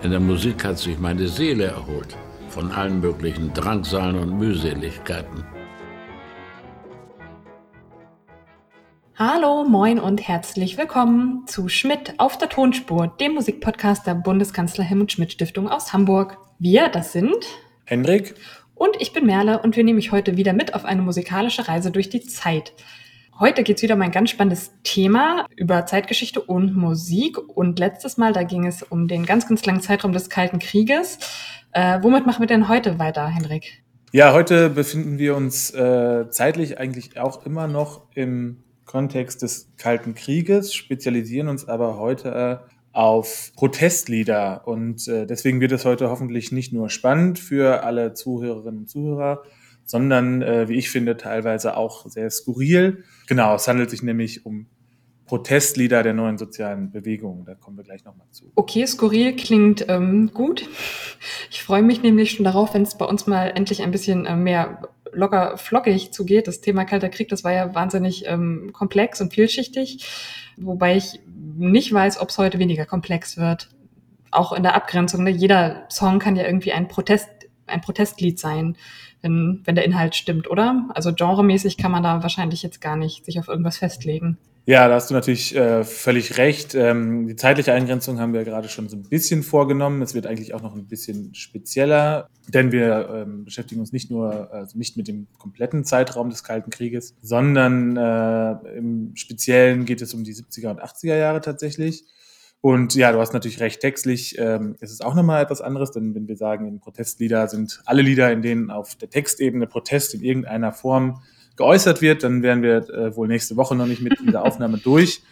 In der Musik hat sich meine Seele erholt von allen möglichen Drangsalen und Mühseligkeiten. Hallo, moin und herzlich willkommen zu Schmidt auf der Tonspur, dem Musikpodcast der Bundeskanzler Helmut Schmidt Stiftung aus Hamburg. Wir, das sind Hendrik und ich bin Merle und wir nehmen mich heute wieder mit auf eine musikalische Reise durch die Zeit. Heute geht's wieder um ein ganz spannendes Thema über Zeitgeschichte und Musik. Und letztes Mal, da ging es um den ganz, ganz langen Zeitraum des Kalten Krieges. Äh, womit machen wir denn heute weiter, Henrik? Ja, heute befinden wir uns äh, zeitlich eigentlich auch immer noch im Kontext des Kalten Krieges, spezialisieren uns aber heute äh, auf Protestlieder. Und äh, deswegen wird es heute hoffentlich nicht nur spannend für alle Zuhörerinnen und Zuhörer, sondern, äh, wie ich finde, teilweise auch sehr skurril. Genau, es handelt sich nämlich um Protestlieder der neuen sozialen Bewegung. Da kommen wir gleich nochmal zu. Okay, skurril klingt ähm, gut. Ich freue mich nämlich schon darauf, wenn es bei uns mal endlich ein bisschen äh, mehr locker flockig zugeht. Das Thema Kalter Krieg, das war ja wahnsinnig ähm, komplex und vielschichtig, wobei ich nicht weiß, ob es heute weniger komplex wird. Auch in der Abgrenzung. Ne? Jeder Song kann ja irgendwie ein Protest, ein Protestlied sein wenn, wenn der Inhalt stimmt, oder? Also genremäßig kann man da wahrscheinlich jetzt gar nicht sich auf irgendwas festlegen. Ja, da hast du natürlich äh, völlig recht. Ähm, die zeitliche Eingrenzung haben wir gerade schon so ein bisschen vorgenommen. Es wird eigentlich auch noch ein bisschen spezieller, denn wir ähm, beschäftigen uns nicht nur, also nicht mit dem kompletten Zeitraum des Kalten Krieges, sondern äh, im Speziellen geht es um die 70er und 80er Jahre tatsächlich. Und ja, du hast natürlich recht, textlich ähm, ist es auch nochmal etwas anderes, denn wenn wir sagen, Protestlieder sind alle Lieder, in denen auf der Textebene Protest in irgendeiner Form geäußert wird, dann wären wir äh, wohl nächste Woche noch nicht mit dieser Aufnahme durch.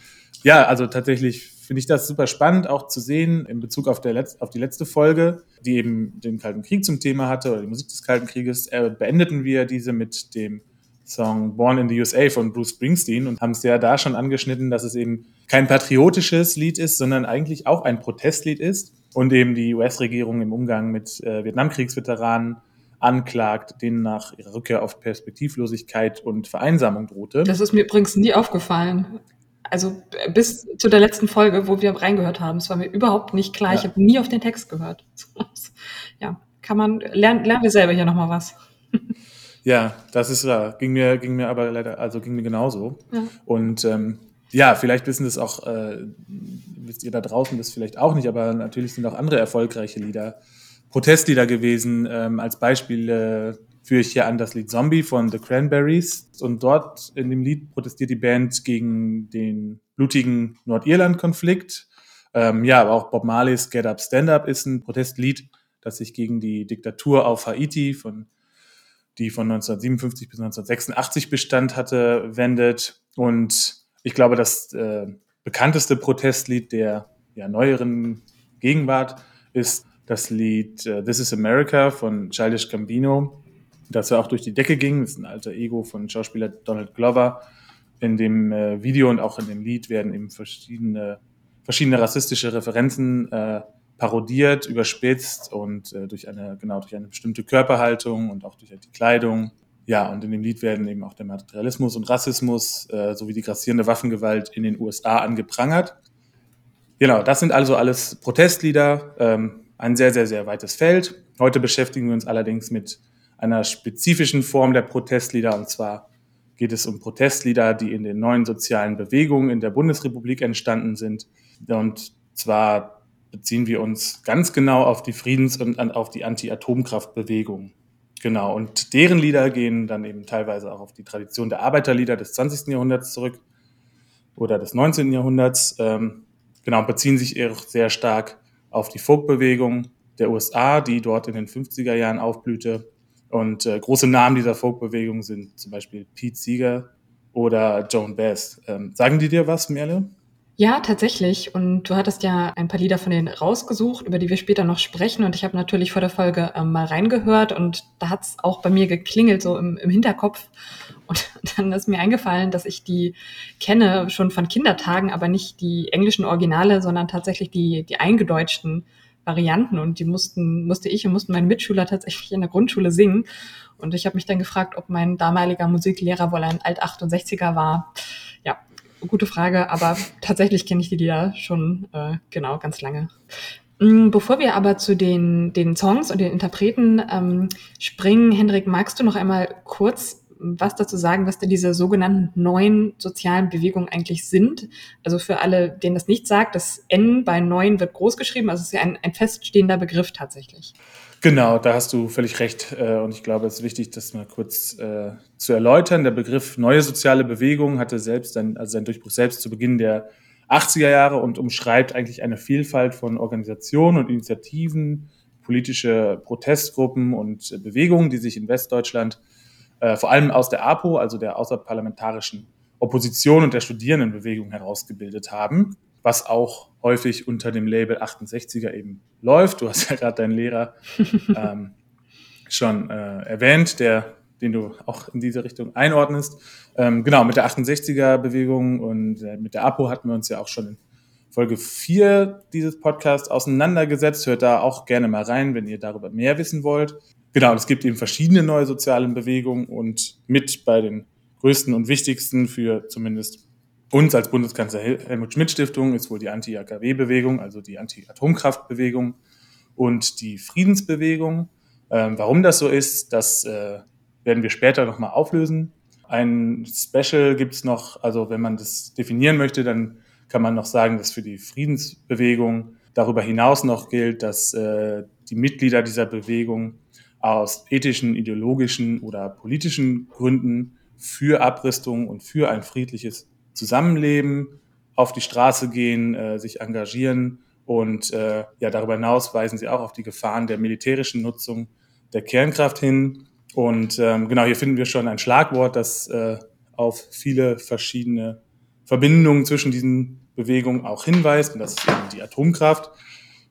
Ja, also tatsächlich finde ich das super spannend auch zu sehen in Bezug auf, der Letz auf die letzte Folge, die eben den Kalten Krieg zum Thema hatte oder die Musik des Kalten Krieges. Äh, beendeten wir diese mit dem Song Born in the USA von Bruce Springsteen und haben es ja da schon angeschnitten, dass es eben kein patriotisches Lied ist, sondern eigentlich auch ein Protestlied ist und eben die US-Regierung im Umgang mit äh, Vietnamkriegsveteranen anklagt, denen nach ihrer Rückkehr auf Perspektivlosigkeit und Vereinsamung drohte. Das ist mir übrigens nie aufgefallen. Also bis zu der letzten Folge, wo wir reingehört haben, es war mir überhaupt nicht klar. Ja. Ich habe nie auf den Text gehört. ja, kann man lernen, lernen wir selber hier noch mal was. Ja, das ist wahr. Ging mir, ging mir aber leider, also ging mir genauso. Ja. Und ähm, ja, vielleicht wissen das auch, äh, wisst ihr da draußen das vielleicht auch nicht, aber natürlich sind auch andere erfolgreiche Lieder, Protestlieder gewesen. Ähm, als Beispiel äh, führe ich hier an das Lied Zombie von The Cranberries. Und dort in dem Lied protestiert die Band gegen den blutigen Nordirland-Konflikt. Ähm, ja, aber auch Bob Marleys Get Up, Stand Up ist ein Protestlied, das sich gegen die Diktatur auf Haiti von die von 1957 bis 1986 Bestand hatte, wendet. Und ich glaube, das äh, bekannteste Protestlied der ja, neueren Gegenwart ist das Lied äh, This is America von Childish Gambino, das ja auch durch die Decke ging. Das ist ein alter Ego von Schauspieler Donald Glover. In dem äh, Video und auch in dem Lied werden eben verschiedene, verschiedene rassistische Referenzen äh, parodiert, überspitzt und äh, durch eine, genau, durch eine bestimmte Körperhaltung und auch durch die Kleidung. Ja, und in dem Lied werden eben auch der Materialismus und Rassismus äh, sowie die grassierende Waffengewalt in den USA angeprangert. Genau, das sind also alles Protestlieder, ähm, ein sehr, sehr, sehr weites Feld. Heute beschäftigen wir uns allerdings mit einer spezifischen Form der Protestlieder, und zwar geht es um Protestlieder, die in den neuen sozialen Bewegungen in der Bundesrepublik entstanden sind. Und zwar beziehen wir uns ganz genau auf die Friedens- und auf die Anti-Atomkraftbewegung. Genau, und deren Lieder gehen dann eben teilweise auch auf die Tradition der Arbeiterlieder des 20. Jahrhunderts zurück oder des 19. Jahrhunderts. Ähm, genau, beziehen sich eher sehr stark auf die Folkbewegung der USA, die dort in den 50er Jahren aufblühte. Und äh, große Namen dieser Folkbewegung sind zum Beispiel Pete Seeger oder Joan Baez. Ähm, sagen die dir was, Merle? Ja, tatsächlich. Und du hattest ja ein paar Lieder von denen rausgesucht, über die wir später noch sprechen. Und ich habe natürlich vor der Folge ähm, mal reingehört und da hat es auch bei mir geklingelt, so im, im Hinterkopf. Und dann ist mir eingefallen, dass ich die kenne schon von Kindertagen, aber nicht die englischen Originale, sondern tatsächlich die, die eingedeutschten Varianten. Und die mussten, musste ich und mussten meine Mitschüler tatsächlich in der Grundschule singen. Und ich habe mich dann gefragt, ob mein damaliger Musiklehrer wohl ein Alt-68er war. Ja, gute Frage, aber tatsächlich kenne ich die Lieder schon äh, genau ganz lange. Mm, bevor wir aber zu den, den Songs und den Interpreten ähm, springen, Hendrik, magst du noch einmal kurz was dazu sagen, was denn diese sogenannten neuen sozialen Bewegungen eigentlich sind? Also für alle, denen das nicht sagt, das N bei neuen wird groß geschrieben, also es ist ja ein, ein feststehender Begriff tatsächlich. Genau, da hast du völlig recht. Äh, und ich glaube, es ist wichtig, das mal kurz äh, zu erläutern. Der Begriff neue soziale Bewegung hatte selbst sein, also seinen Durchbruch selbst zu Beginn der 80er Jahre und umschreibt eigentlich eine Vielfalt von Organisationen und Initiativen, politische Protestgruppen und Bewegungen, die sich in Westdeutschland äh, vor allem aus der APO, also der außerparlamentarischen Opposition und der Studierendenbewegung herausgebildet haben, was auch häufig unter dem Label 68er eben läuft. Du hast ja gerade deinen Lehrer ähm, schon äh, erwähnt, der, den du auch in diese Richtung einordnest. Ähm, genau, mit der 68er-Bewegung und äh, mit der APO hatten wir uns ja auch schon in Folge 4 dieses Podcasts auseinandergesetzt. Hört da auch gerne mal rein, wenn ihr darüber mehr wissen wollt. Genau, es gibt eben verschiedene neue soziale Bewegungen und mit bei den größten und wichtigsten für zumindest uns als Bundeskanzler Helmut Schmidt Stiftung ist wohl die Anti-AKW-Bewegung, also die Anti-Atomkraft-Bewegung und die Friedensbewegung. Ähm, warum das so ist, das äh, werden wir später nochmal auflösen. Ein Special gibt es noch, also wenn man das definieren möchte, dann kann man noch sagen, dass für die Friedensbewegung darüber hinaus noch gilt, dass äh, die Mitglieder dieser Bewegung aus ethischen, ideologischen oder politischen Gründen für Abrüstung und für ein friedliches Zusammenleben auf die Straße gehen, äh, sich engagieren und äh, ja, darüber hinaus weisen sie auch auf die Gefahren der militärischen Nutzung der Kernkraft hin. Und ähm, genau, hier finden wir schon ein Schlagwort, das äh, auf viele verschiedene Verbindungen zwischen diesen Bewegungen auch hinweist. Und das ist eben die Atomkraft.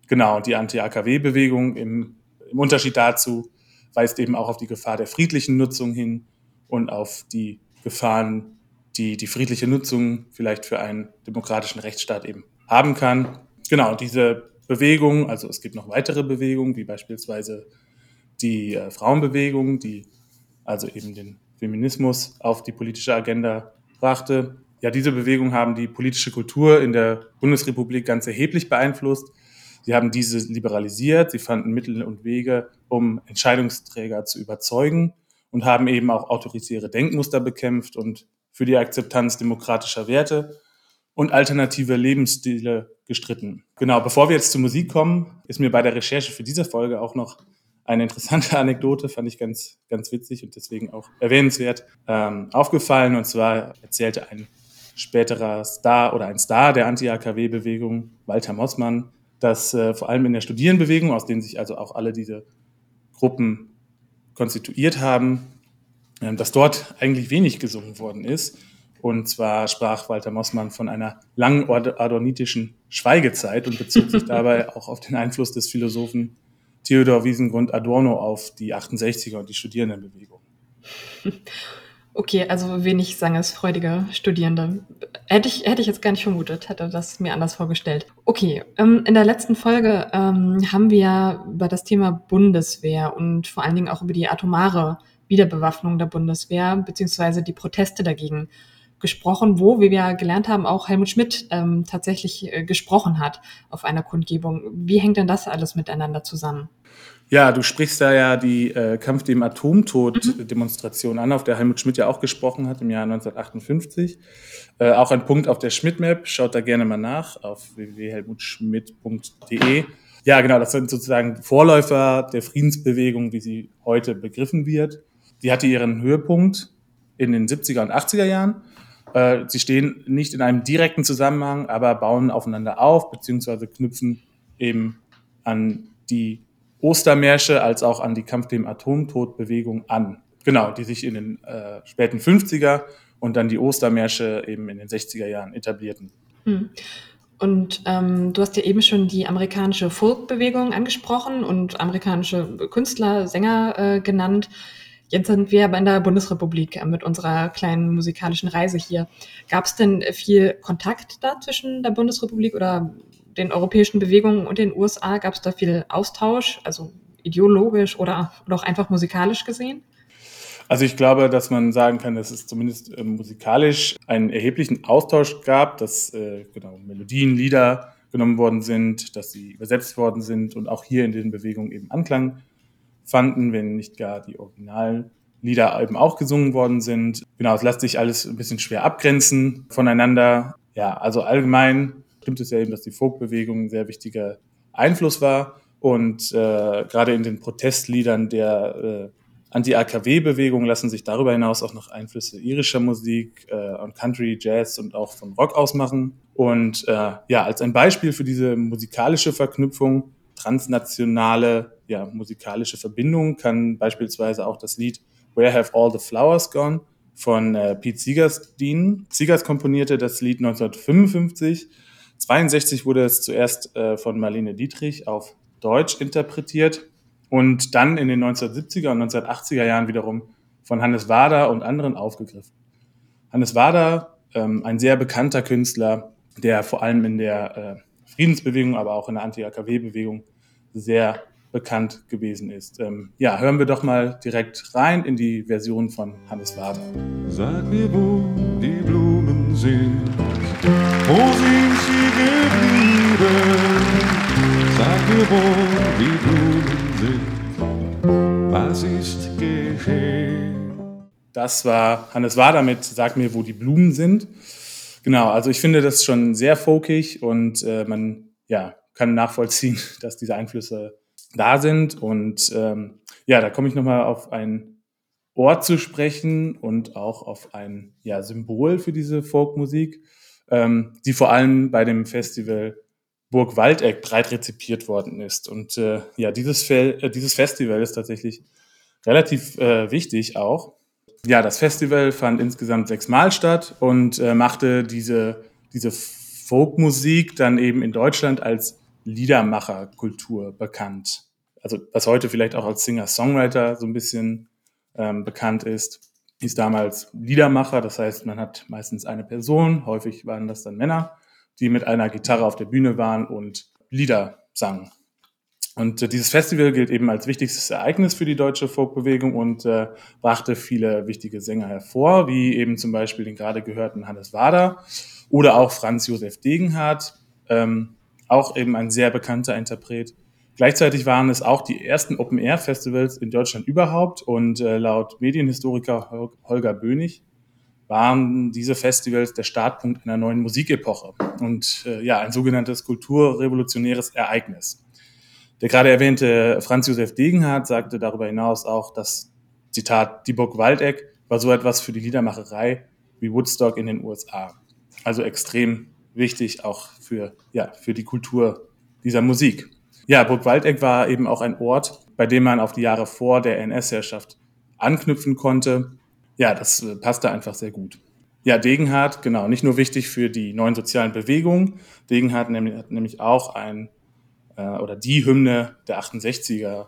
Genau, die Anti-AKW-Bewegung im, im Unterschied dazu weist eben auch auf die Gefahr der friedlichen Nutzung hin und auf die Gefahren, die die friedliche Nutzung vielleicht für einen demokratischen Rechtsstaat eben haben kann. Genau, diese Bewegung, also es gibt noch weitere Bewegungen, wie beispielsweise die äh, Frauenbewegung, die also eben den Feminismus auf die politische Agenda brachte. Ja, diese Bewegungen haben die politische Kultur in der Bundesrepublik ganz erheblich beeinflusst. Sie haben diese liberalisiert, sie fanden Mittel und Wege, um Entscheidungsträger zu überzeugen und haben eben auch autoritäre Denkmuster bekämpft und für die Akzeptanz demokratischer Werte und alternative Lebensstile gestritten. Genau, bevor wir jetzt zur Musik kommen, ist mir bei der Recherche für diese Folge auch noch eine interessante Anekdote, fand ich ganz, ganz witzig und deswegen auch erwähnenswert, ähm, aufgefallen. Und zwar erzählte ein späterer Star oder ein Star der Anti-AKW-Bewegung, Walter Mossmann, dass äh, vor allem in der Studierendenbewegung, aus denen sich also auch alle diese Gruppen konstituiert haben, dass dort eigentlich wenig gesungen worden ist. Und zwar sprach Walter Mossmann von einer langen adornitischen Schweigezeit und bezog sich dabei auch auf den Einfluss des Philosophen Theodor Wiesengrund Adorno auf die 68er und die Studierendenbewegung. Okay, also wenig sangesfreudige Studierende. Hätte ich, hätte ich jetzt gar nicht vermutet, hätte das mir anders vorgestellt. Okay, ähm, in der letzten Folge ähm, haben wir über das Thema Bundeswehr und vor allen Dingen auch über die atomare Wiederbewaffnung der Bundeswehr beziehungsweise die Proteste dagegen gesprochen, wo, wie wir gelernt haben, auch Helmut Schmidt ähm, tatsächlich äh, gesprochen hat auf einer Kundgebung. Wie hängt denn das alles miteinander zusammen? Ja, du sprichst da ja die äh, Kampf dem Atomtod-Demonstration mhm. an, auf der Helmut Schmidt ja auch gesprochen hat im Jahr 1958. Äh, auch ein Punkt auf der Schmidt-Map, schaut da gerne mal nach auf www.helmutschmidt.de. Ja, genau, das sind sozusagen Vorläufer der Friedensbewegung, wie sie heute begriffen wird. Die hatte ihren Höhepunkt in den 70er und 80er Jahren. Äh, sie stehen nicht in einem direkten Zusammenhang, aber bauen aufeinander auf, beziehungsweise knüpfen eben an die Ostermärsche als auch an die Kampf dem Atomtod-Bewegung an. Genau, die sich in den äh, späten 50er und dann die Ostermärsche eben in den 60er Jahren etablierten. Hm. Und ähm, du hast ja eben schon die amerikanische Folk-Bewegung angesprochen und amerikanische Künstler, Sänger äh, genannt. Jetzt sind wir aber in der Bundesrepublik äh, mit unserer kleinen musikalischen Reise hier. Gab es denn viel Kontakt da zwischen der Bundesrepublik oder den europäischen Bewegungen und den USA? Gab es da viel Austausch, also ideologisch oder, auch einfach musikalisch gesehen? Also ich glaube, dass man sagen kann, dass es zumindest äh, musikalisch einen erheblichen Austausch gab, dass äh, genau, Melodien, Lieder genommen worden sind, dass sie übersetzt worden sind und auch hier in den Bewegungen eben Anklang fanden, wenn nicht gar die originalen Lieder eben auch gesungen worden sind. Genau, es lässt sich alles ein bisschen schwer abgrenzen voneinander. Ja, also allgemein stimmt es ja eben, dass die Folkbewegung ein sehr wichtiger Einfluss war. Und äh, gerade in den Protestliedern der äh, Anti-AKW-Bewegung lassen sich darüber hinaus auch noch Einflüsse irischer Musik äh, und Country, Jazz und auch von Rock ausmachen. Und äh, ja, als ein Beispiel für diese musikalische Verknüpfung, transnationale ja, musikalische Verbindung, kann beispielsweise auch das Lied Where Have All the Flowers Gone von äh, Pete Siegers dienen. Siegers komponierte das Lied 1955. 62 wurde es zuerst äh, von Marlene Dietrich auf Deutsch interpretiert und dann in den 1970er und 1980er Jahren wiederum von Hannes Wader und anderen aufgegriffen. Hannes Wader, ähm, ein sehr bekannter Künstler, der vor allem in der äh, Friedensbewegung, aber auch in der Anti-AKW-Bewegung sehr bekannt gewesen ist. Ähm, ja, hören wir doch mal direkt rein in die Version von Hannes Wader. Sag mir, wo die Blumen sind, wo sind sie geblieben? Sag mir, wo die Blumen sind, was ist geschehen? Das war Hannes Wader mit Sag mir, wo die Blumen sind. Genau, also ich finde das schon sehr folkig und äh, man ja, kann nachvollziehen, dass diese Einflüsse da sind. Und ähm, ja, da komme ich nochmal auf ein Ort zu sprechen und auch auf ein ja, Symbol für diese Folkmusik, ähm, die vor allem bei dem Festival Burg Waldeck breit rezipiert worden ist. Und äh, ja, dieses, Fe äh, dieses Festival ist tatsächlich relativ äh, wichtig auch. Ja, das Festival fand insgesamt sechsmal statt und äh, machte diese, diese Folkmusik dann eben in Deutschland als Liedermacherkultur bekannt. Also was heute vielleicht auch als Singer-Songwriter so ein bisschen ähm, bekannt ist, hieß damals Liedermacher. Das heißt, man hat meistens eine Person, häufig waren das dann Männer, die mit einer Gitarre auf der Bühne waren und Lieder sangen. Und äh, dieses Festival gilt eben als wichtigstes Ereignis für die deutsche Folkbewegung und äh, brachte viele wichtige Sänger hervor, wie eben zum Beispiel den gerade gehörten Hannes Wader oder auch Franz Josef Degenhardt, ähm, auch eben ein sehr bekannter Interpret. Gleichzeitig waren es auch die ersten Open-Air-Festivals in Deutschland überhaupt und äh, laut Medienhistoriker Holger Bönig waren diese Festivals der Startpunkt einer neuen Musikepoche und äh, ja, ein sogenanntes kulturrevolutionäres Ereignis. Der gerade erwähnte Franz Josef Degenhardt sagte darüber hinaus auch, dass, Zitat, die Burg Waldeck war so etwas für die Liedermacherei wie Woodstock in den USA. Also extrem wichtig auch für, ja, für die Kultur dieser Musik. Ja, Burg Waldeck war eben auch ein Ort, bei dem man auf die Jahre vor der NS-Herrschaft anknüpfen konnte. Ja, das äh, passte einfach sehr gut. Ja, Degenhardt, genau, nicht nur wichtig für die neuen sozialen Bewegungen. Degenhardt hat nämlich auch ein äh, oder die Hymne der 68er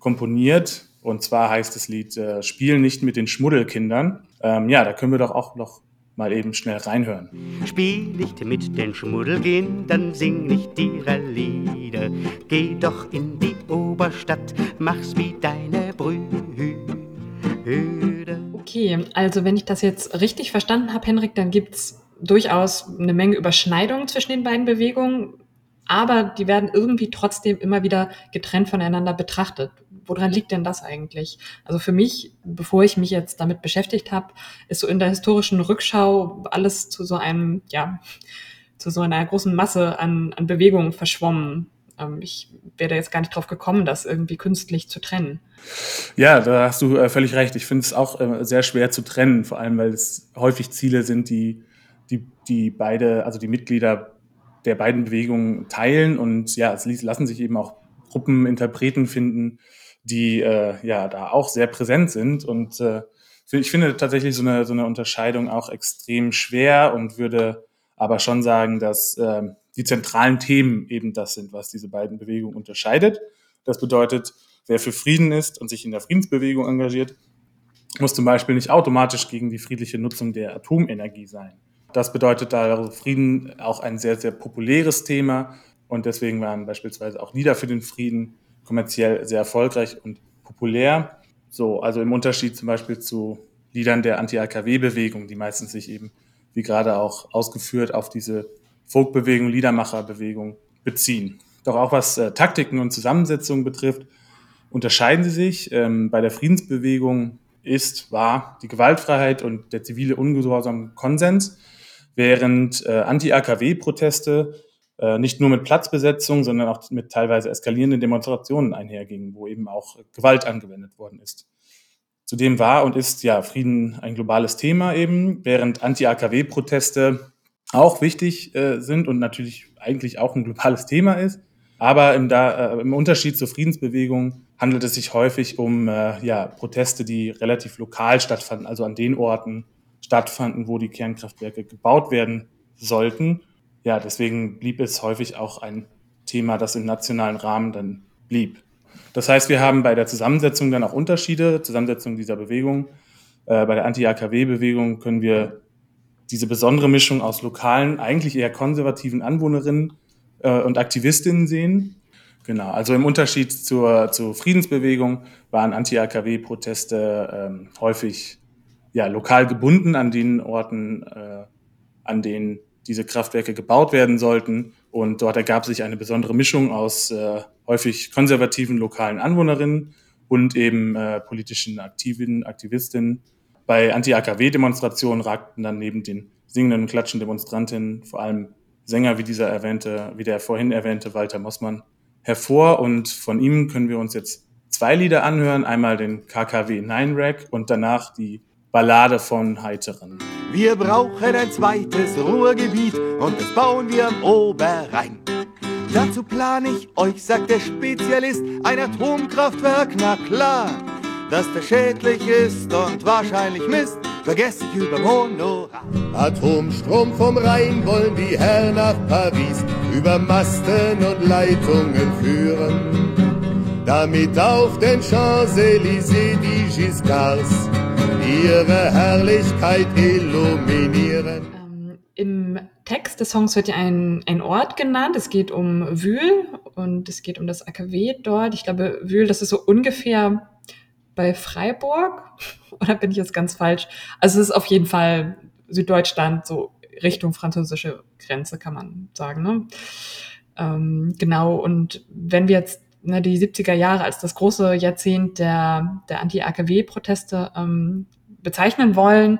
komponiert. Und zwar heißt das Lied äh, Spiel nicht mit den Schmuddelkindern. Ähm, ja, da können wir doch auch noch mal eben schnell reinhören. Spiel nicht mit den Schmuddelkindern, sing nicht ihre Lieder. Geh doch in die Oberstadt, mach's wie deine Brüder. Okay, also wenn ich das jetzt richtig verstanden habe, Henrik, dann gibt es durchaus eine Menge Überschneidungen zwischen den beiden Bewegungen, aber die werden irgendwie trotzdem immer wieder getrennt voneinander betrachtet. Woran liegt denn das eigentlich? Also für mich, bevor ich mich jetzt damit beschäftigt habe, ist so in der historischen Rückschau alles zu so einem, ja, zu so einer großen Masse an, an Bewegungen verschwommen. Ähm, ich wäre jetzt gar nicht drauf gekommen, das irgendwie künstlich zu trennen. Ja, da hast du äh, völlig recht. Ich finde es auch äh, sehr schwer zu trennen, vor allem weil es häufig Ziele sind, die, die, die beide, also die Mitglieder der beiden Bewegungen teilen. Und ja, es lassen sich eben auch Gruppen, Interpreten finden, die äh, ja da auch sehr präsent sind. Und äh, ich finde tatsächlich so eine, so eine Unterscheidung auch extrem schwer und würde aber schon sagen, dass äh, die zentralen Themen eben das sind, was diese beiden Bewegungen unterscheidet. Das bedeutet, wer für Frieden ist und sich in der Friedensbewegung engagiert, muss zum Beispiel nicht automatisch gegen die friedliche Nutzung der Atomenergie sein. Das bedeutet da Frieden auch ein sehr, sehr populäres Thema und deswegen waren beispielsweise auch Lieder für den Frieden kommerziell sehr erfolgreich und populär. So, also im Unterschied zum Beispiel zu Liedern der Anti-AKW-Bewegung, die meistens sich eben, wie gerade auch ausgeführt, auf diese Folkbewegung, Liedermacherbewegung beziehen. Doch auch was äh, Taktiken und Zusammensetzungen betrifft, unterscheiden sie sich. Ähm, bei der Friedensbewegung ist, war die Gewaltfreiheit und der zivile Ungehorsam Konsens, während äh, Anti-AKW-Proteste nicht nur mit Platzbesetzung, sondern auch mit teilweise eskalierenden Demonstrationen einhergingen, wo eben auch Gewalt angewendet worden ist. Zudem war und ist ja Frieden ein globales Thema eben, während Anti-AKW-Proteste auch wichtig äh, sind und natürlich eigentlich auch ein globales Thema ist. Aber im, da, äh, im Unterschied zur Friedensbewegung handelt es sich häufig um äh, ja, Proteste, die relativ lokal stattfanden, also an den Orten stattfanden, wo die Kernkraftwerke gebaut werden sollten. Ja, deswegen blieb es häufig auch ein Thema, das im nationalen Rahmen dann blieb. Das heißt, wir haben bei der Zusammensetzung dann auch Unterschiede, Zusammensetzung dieser Bewegung. Äh, bei der Anti-AKW-Bewegung können wir diese besondere Mischung aus lokalen, eigentlich eher konservativen Anwohnerinnen äh, und Aktivistinnen sehen. Genau, also im Unterschied zur, zur Friedensbewegung waren Anti-AKW-Proteste ähm, häufig ja, lokal gebunden an den Orten, äh, an denen diese Kraftwerke gebaut werden sollten. Und dort ergab sich eine besondere Mischung aus äh, häufig konservativen lokalen Anwohnerinnen und eben äh, politischen Aktiven, Aktivistinnen. Bei Anti-AKW-Demonstrationen ragten dann neben den singenden und klatschenden Demonstrantinnen vor allem Sänger wie dieser erwähnte, wie der vorhin erwähnte Walter Mossmann hervor. Und von ihm können wir uns jetzt zwei Lieder anhören. Einmal den KKW 9 Rack und danach die Ballade von Heiteren. Wir brauchen ein zweites Ruhrgebiet und das bauen wir am Oberrhein. Dazu plan ich euch, sagt der Spezialist, ein Atomkraftwerk, na klar. Dass das schädlich ist und wahrscheinlich Mist, vergesst ich über Monorail. Atomstrom vom Rhein wollen die Herren nach Paris über Masten und Leitungen führen. Damit auf den Champs-Élysées die Giscards ihre Herrlichkeit illuminieren. Ähm, Im Text des Songs wird ja ein, ein Ort genannt. Es geht um Wühl und es geht um das AKW dort. Ich glaube, Wühl, das ist so ungefähr bei Freiburg. Oder bin ich jetzt ganz falsch? Also es ist auf jeden Fall Süddeutschland, so Richtung französische Grenze, kann man sagen. Ne? Ähm, genau, und wenn wir jetzt ne, die 70er Jahre als das große Jahrzehnt der, der Anti-AKW-Proteste ähm, bezeichnen wollen,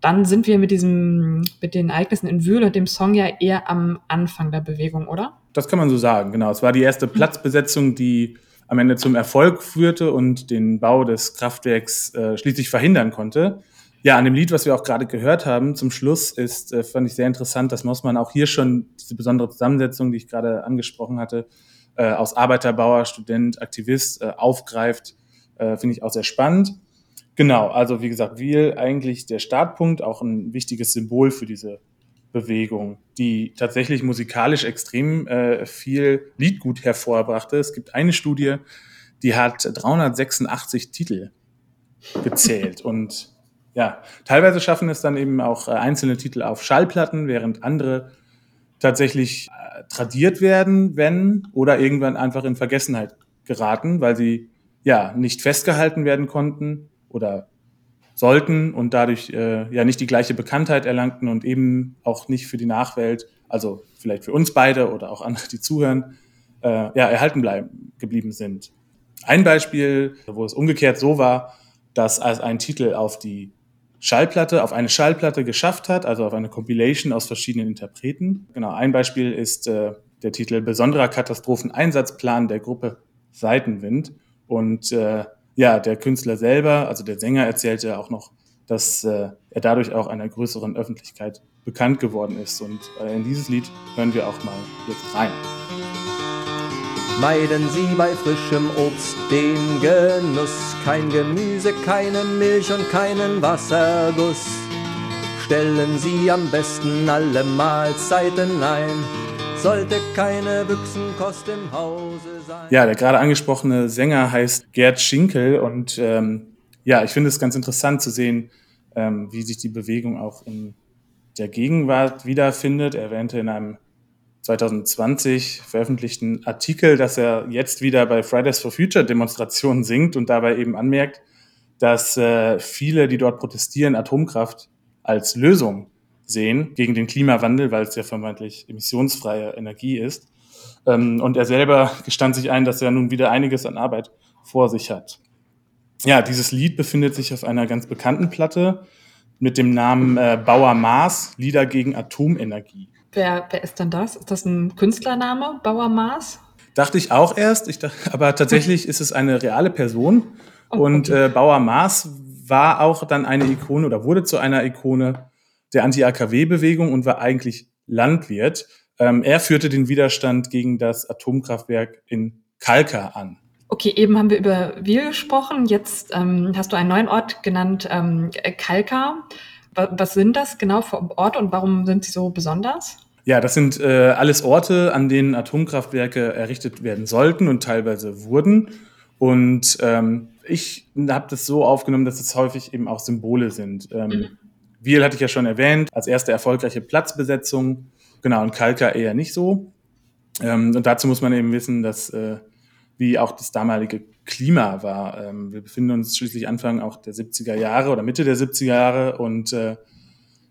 dann sind wir mit diesem, mit den Ereignissen in Wühl und dem Song ja eher am Anfang der Bewegung, oder? Das kann man so sagen, genau. Es war die erste Platzbesetzung, die am Ende zum Erfolg führte und den Bau des Kraftwerks äh, schließlich verhindern konnte. Ja, an dem Lied, was wir auch gerade gehört haben, zum Schluss ist, äh, fand ich sehr interessant, dass Mossmann auch hier schon diese besondere Zusammensetzung, die ich gerade angesprochen hatte, äh, aus Arbeiter, Bauer, Student, Aktivist äh, aufgreift, äh, finde ich auch sehr spannend. Genau, also wie gesagt, Wiel eigentlich der Startpunkt, auch ein wichtiges Symbol für diese Bewegung, die tatsächlich musikalisch extrem äh, viel Liedgut hervorbrachte. Es gibt eine Studie, die hat 386 Titel gezählt und ja, teilweise schaffen es dann eben auch äh, einzelne Titel auf Schallplatten, während andere tatsächlich äh, tradiert werden, wenn oder irgendwann einfach in Vergessenheit geraten, weil sie ja nicht festgehalten werden konnten oder sollten und dadurch äh, ja nicht die gleiche Bekanntheit erlangten und eben auch nicht für die Nachwelt, also vielleicht für uns beide oder auch andere, die zuhören, äh, ja, erhalten bleiben, geblieben sind. Ein Beispiel, wo es umgekehrt so war, dass als ein Titel auf die Schallplatte, auf eine Schallplatte geschafft hat, also auf eine Compilation aus verschiedenen Interpreten. Genau, ein Beispiel ist äh, der Titel Besonderer Katastropheneinsatzplan der Gruppe Seitenwind. Und äh, ja, der Künstler selber, also der Sänger, erzählte auch noch, dass äh, er dadurch auch einer größeren Öffentlichkeit bekannt geworden ist. Und äh, in dieses Lied hören wir auch mal jetzt rein. Meiden Sie bei frischem Obst den Genuss, kein Gemüse, keine Milch und keinen Wasserguss. Stellen Sie am besten alle Mahlzeiten ein, sollte keine Büchsenkost im Hause sein. Ja, der gerade angesprochene Sänger heißt Gerd Schinkel und ähm, ja, ich finde es ganz interessant zu sehen, ähm, wie sich die Bewegung auch in der Gegenwart wiederfindet. Er erwähnte in einem 2020 veröffentlichten Artikel, dass er jetzt wieder bei Fridays for Future Demonstrationen singt und dabei eben anmerkt, dass äh, viele, die dort protestieren, Atomkraft als Lösung sehen gegen den Klimawandel, weil es ja vermeintlich emissionsfreie Energie ist. Ähm, und er selber gestand sich ein, dass er nun wieder einiges an Arbeit vor sich hat. Ja, dieses Lied befindet sich auf einer ganz bekannten Platte mit dem Namen äh, Bauer Maas, Lieder gegen Atomenergie. Wer, wer ist denn das? Ist das ein Künstlername, Bauer Maas? Dachte ich auch erst, ich dachte, aber tatsächlich ist es eine reale Person. Oh, und äh, Bauer Maas war auch dann eine Ikone oder wurde zu einer Ikone der Anti-AKW-Bewegung und war eigentlich Landwirt. Ähm, er führte den Widerstand gegen das Atomkraftwerk in Kalka an. Okay, eben haben wir über Wiel gesprochen. Jetzt ähm, hast du einen neuen Ort genannt, ähm, Kalka. Was sind das genau für Orte und warum sind sie so besonders? Ja, das sind äh, alles Orte, an denen Atomkraftwerke errichtet werden sollten und teilweise wurden. Und ähm, ich habe das so aufgenommen, dass es häufig eben auch Symbole sind. Ähm, mhm. Wiel hatte ich ja schon erwähnt, als erste erfolgreiche Platzbesetzung. Genau, und Kalka eher nicht so. Ähm, und dazu muss man eben wissen, dass äh, wie auch das damalige Klima war. Ähm, wir befinden uns schließlich Anfang auch der 70er Jahre oder Mitte der 70er Jahre und äh,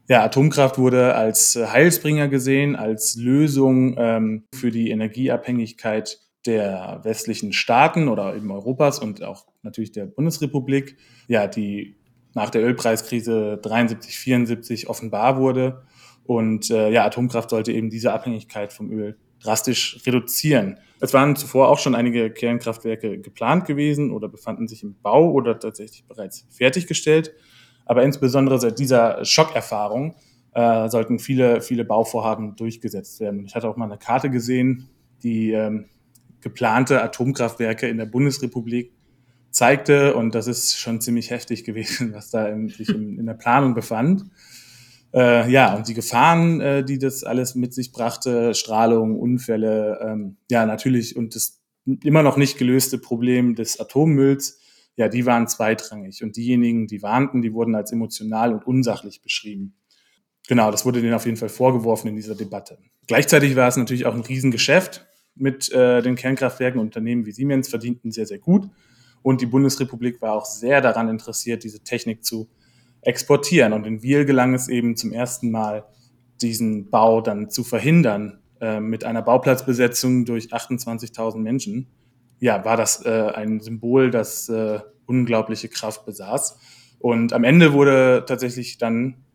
ja, Atomkraft wurde als Heilsbringer gesehen, als Lösung ähm, für die Energieabhängigkeit der westlichen Staaten oder eben Europas und auch natürlich der Bundesrepublik, ja, die nach der Ölpreiskrise 73, 74 offenbar wurde. Und äh, ja, Atomkraft sollte eben diese Abhängigkeit vom Öl drastisch reduzieren. Es waren zuvor auch schon einige Kernkraftwerke geplant gewesen oder befanden sich im Bau oder tatsächlich bereits fertiggestellt. Aber insbesondere seit dieser Schockerfahrung äh, sollten viele, viele Bauvorhaben durchgesetzt werden. Ich hatte auch mal eine Karte gesehen, die ähm, geplante Atomkraftwerke in der Bundesrepublik zeigte. Und das ist schon ziemlich heftig gewesen, was da in, sich in, in der Planung befand. Äh, ja, und die Gefahren, äh, die das alles mit sich brachte, Strahlung, Unfälle, ähm, ja, natürlich, und das immer noch nicht gelöste Problem des Atommülls, ja, die waren zweitrangig. Und diejenigen, die warnten, die wurden als emotional und unsachlich beschrieben. Genau, das wurde denen auf jeden Fall vorgeworfen in dieser Debatte. Gleichzeitig war es natürlich auch ein Riesengeschäft mit äh, den Kernkraftwerken. Unternehmen wie Siemens verdienten sehr, sehr gut. Und die Bundesrepublik war auch sehr daran interessiert, diese Technik zu exportieren. Und in Wiel gelang es eben zum ersten Mal, diesen Bau dann zu verhindern äh, mit einer Bauplatzbesetzung durch 28.000 Menschen. Ja, war das äh, ein Symbol, das äh, unglaubliche Kraft besaß. Und am Ende wurde tatsächlich dann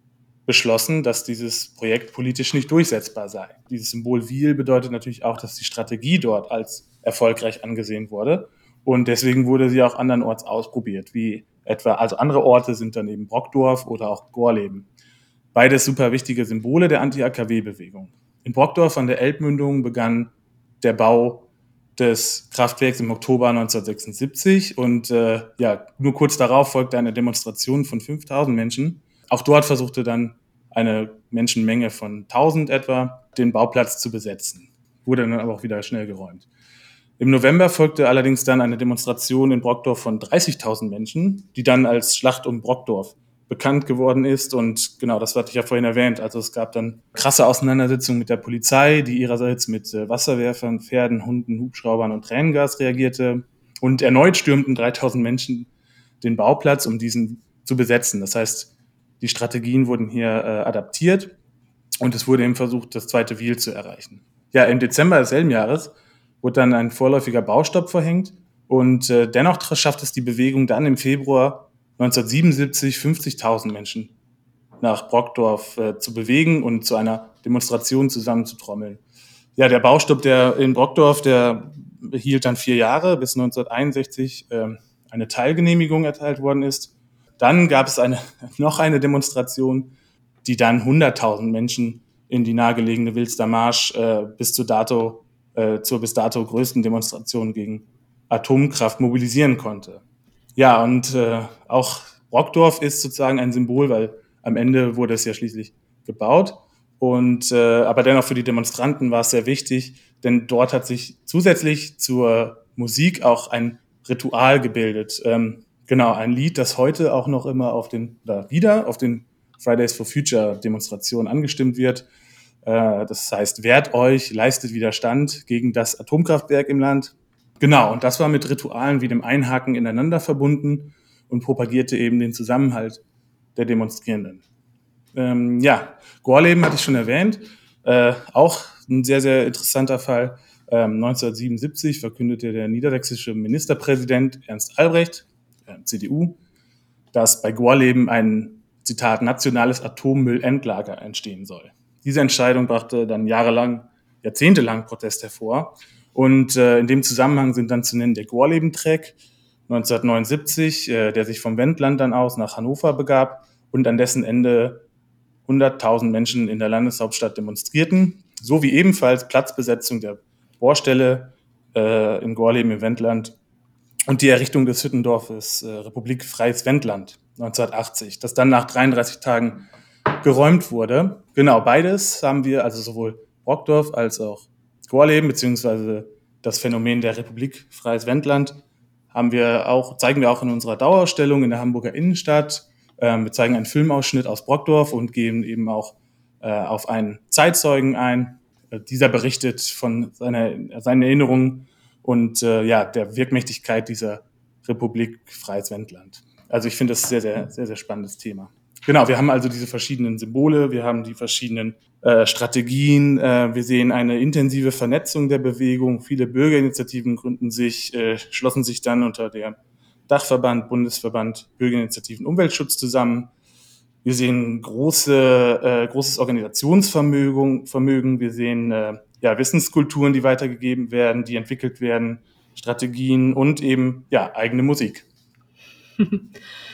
beschlossen, dass dieses Projekt politisch nicht durchsetzbar sei. Dieses Symbol Wiel bedeutet natürlich auch, dass die Strategie dort als erfolgreich angesehen wurde. Und deswegen wurde sie auch andernorts ausprobiert, wie etwa, also andere Orte sind dann eben Brockdorf oder auch Gorleben. Beides super wichtige Symbole der Anti-AKW-Bewegung. In Brockdorf an der Elbmündung begann der Bau des Kraftwerks im Oktober 1976 und äh, ja, nur kurz darauf folgte eine Demonstration von 5000 Menschen. Auch dort versuchte dann eine Menschenmenge von 1000 etwa den Bauplatz zu besetzen. Wurde dann aber auch wieder schnell geräumt. Im November folgte allerdings dann eine Demonstration in Brockdorf von 30.000 Menschen, die dann als Schlacht um Brockdorf bekannt geworden ist. Und genau, das hatte ich ja vorhin erwähnt. Also es gab dann krasse Auseinandersetzungen mit der Polizei, die ihrerseits mit äh, Wasserwerfern, Pferden, Hunden, Hubschraubern und Tränengas reagierte. Und erneut stürmten 3000 Menschen den Bauplatz, um diesen zu besetzen. Das heißt, die Strategien wurden hier äh, adaptiert und es wurde eben versucht, das zweite Wiel zu erreichen. Ja, im Dezember desselben Jahres wurde dann ein vorläufiger Baustopp verhängt. Und äh, dennoch schafft es die Bewegung dann im Februar 1977 50.000 Menschen nach Brockdorf äh, zu bewegen und zu einer Demonstration zusammenzutrommeln. Ja, der Baustopp der in Brockdorf, der hielt dann vier Jahre, bis 1961 äh, eine Teilgenehmigung erteilt worden ist. Dann gab es eine, noch eine Demonstration, die dann 100.000 Menschen in die nahegelegene Wilster Marsch äh, bis zu dato äh, zur bis dato größten Demonstration gegen Atomkraft mobilisieren konnte. Ja, und äh, auch Brockdorf ist sozusagen ein Symbol, weil am Ende wurde es ja schließlich gebaut. Und äh, aber dennoch für die Demonstranten war es sehr wichtig, denn dort hat sich zusätzlich zur Musik auch ein Ritual gebildet. Ähm, genau, ein Lied, das heute auch noch immer auf den, oder wieder auf den Fridays for Future Demonstrationen angestimmt wird. Äh, das heißt, wehrt euch, leistet Widerstand gegen das Atomkraftwerk im Land. Genau, und das war mit Ritualen wie dem Einhaken ineinander verbunden und propagierte eben den Zusammenhalt der Demonstrierenden. Ähm, ja, Gorleben hatte ich schon erwähnt. Äh, auch ein sehr, sehr interessanter Fall. Ähm, 1977 verkündete der niedersächsische Ministerpräsident Ernst Albrecht, äh, CDU, dass bei Gorleben ein, Zitat, nationales Atommüllendlager entstehen soll. Diese Entscheidung brachte dann jahrelang, jahrzehntelang Protest hervor. Und äh, in dem Zusammenhang sind dann zu nennen der Gorleben-Track 1979, äh, der sich vom Wendland dann aus nach Hannover begab und an dessen Ende 100.000 Menschen in der Landeshauptstadt demonstrierten, sowie ebenfalls Platzbesetzung der Bohrstelle äh, in Gorleben im Wendland und die Errichtung des Hüttendorfes äh, Republik Freies Wendland 1980, das dann nach 33 Tagen geräumt wurde. Genau, beides haben wir, also sowohl Brockdorf als auch Gorleben, beziehungsweise das Phänomen der Republik Freies Wendland, haben wir auch, zeigen wir auch in unserer Dauerausstellung in der Hamburger Innenstadt. Ähm, wir zeigen einen Filmausschnitt aus Brockdorf und gehen eben auch äh, auf einen Zeitzeugen ein. Äh, dieser berichtet von seiner, seinen Erinnerungen und äh, ja, der Wirkmächtigkeit dieser Republik Freies Wendland. Also ich finde das sehr, sehr, sehr, sehr spannendes Thema. Genau, wir haben also diese verschiedenen Symbole, wir haben die verschiedenen äh, Strategien, äh, wir sehen eine intensive Vernetzung der Bewegung. Viele Bürgerinitiativen gründen sich, äh, schlossen sich dann unter der Dachverband, Bundesverband Bürgerinitiativen Umweltschutz zusammen. Wir sehen große, äh, großes Organisationsvermögen, Vermögen. wir sehen äh, ja, Wissenskulturen, die weitergegeben werden, die entwickelt werden, Strategien und eben ja, eigene Musik.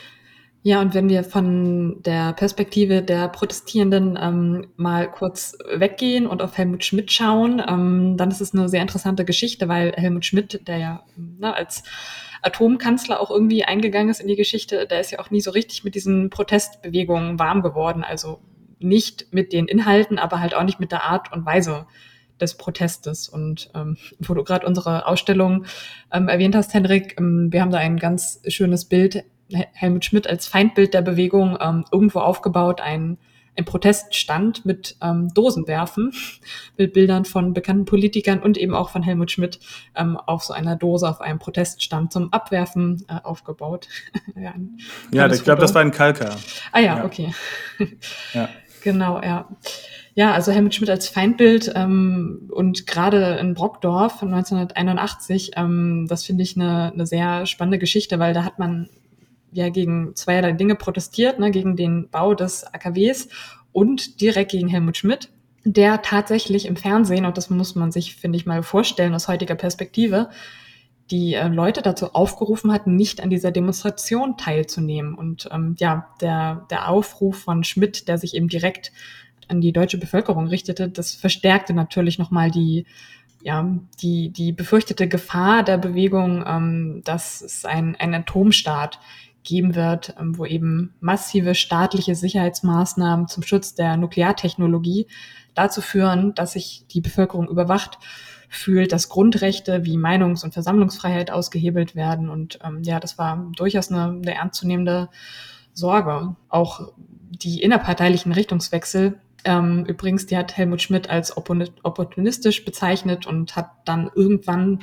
Ja, und wenn wir von der Perspektive der Protestierenden ähm, mal kurz weggehen und auf Helmut Schmidt schauen, ähm, dann ist es eine sehr interessante Geschichte, weil Helmut Schmidt, der ja ne, als Atomkanzler auch irgendwie eingegangen ist in die Geschichte, der ist ja auch nie so richtig mit diesen Protestbewegungen warm geworden. Also nicht mit den Inhalten, aber halt auch nicht mit der Art und Weise des Protestes. Und ähm, wo du gerade unsere Ausstellung ähm, erwähnt hast, Henrik, ähm, wir haben da ein ganz schönes Bild Helmut Schmidt als Feindbild der Bewegung ähm, irgendwo aufgebaut, ein, ein Proteststand mit ähm, Dosenwerfen, mit Bildern von bekannten Politikern und eben auch von Helmut Schmidt ähm, auf so einer Dose auf einem Proteststand zum Abwerfen äh, aufgebaut. ja, ja ich glaube, das war ein Kalker. Ah ja, ja. okay. ja. Genau, ja. Ja, also Helmut Schmidt als Feindbild ähm, und gerade in Brockdorf von 1981, ähm, das finde ich eine, eine sehr spannende Geschichte, weil da hat man ja gegen zweierlei Dinge protestiert, ne, gegen den Bau des AKWs und direkt gegen Helmut Schmidt, der tatsächlich im Fernsehen, und das muss man sich, finde ich, mal vorstellen aus heutiger Perspektive, die äh, Leute dazu aufgerufen hat, nicht an dieser Demonstration teilzunehmen. Und ähm, ja, der, der Aufruf von Schmidt, der sich eben direkt an die deutsche Bevölkerung richtete, das verstärkte natürlich nochmal die, ja, die, die befürchtete Gefahr der Bewegung, ähm, dass es ein, ein Atomstaat geben wird, ähm, wo eben massive staatliche Sicherheitsmaßnahmen zum Schutz der Nukleartechnologie dazu führen, dass sich die Bevölkerung überwacht fühlt, dass Grundrechte wie Meinungs- und Versammlungsfreiheit ausgehebelt werden. Und ähm, ja, das war durchaus eine, eine ernstzunehmende Sorge. Auch die innerparteilichen Richtungswechsel, ähm, übrigens, die hat Helmut Schmidt als opportunistisch bezeichnet und hat dann irgendwann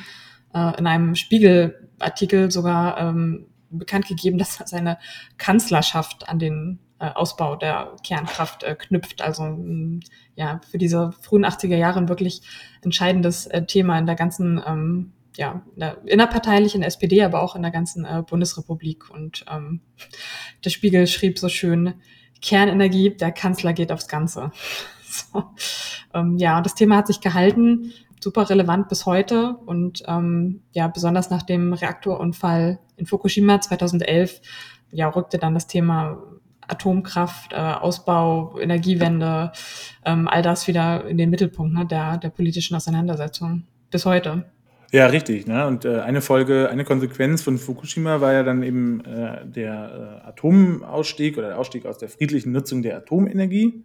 äh, in einem Spiegelartikel sogar ähm, bekannt gegeben, dass seine Kanzlerschaft an den äh, Ausbau der Kernkraft äh, knüpft. Also mh, ja, für diese frühen 80er Jahre ein wirklich entscheidendes äh, Thema in der ganzen, ähm, ja, in der innerparteilichen SPD, aber auch in der ganzen äh, Bundesrepublik. Und ähm, der Spiegel schrieb so schön, Kernenergie, der Kanzler geht aufs Ganze. so. ähm, ja, das Thema hat sich gehalten super relevant bis heute und ähm, ja, besonders nach dem Reaktorunfall in Fukushima 2011, ja, rückte dann das Thema Atomkraft, äh, Ausbau, Energiewende, ähm, all das wieder in den Mittelpunkt ne, der, der politischen Auseinandersetzung bis heute. Ja, richtig. Ne? Und äh, eine Folge, eine Konsequenz von Fukushima war ja dann eben äh, der äh, Atomausstieg oder der Ausstieg aus der friedlichen Nutzung der Atomenergie.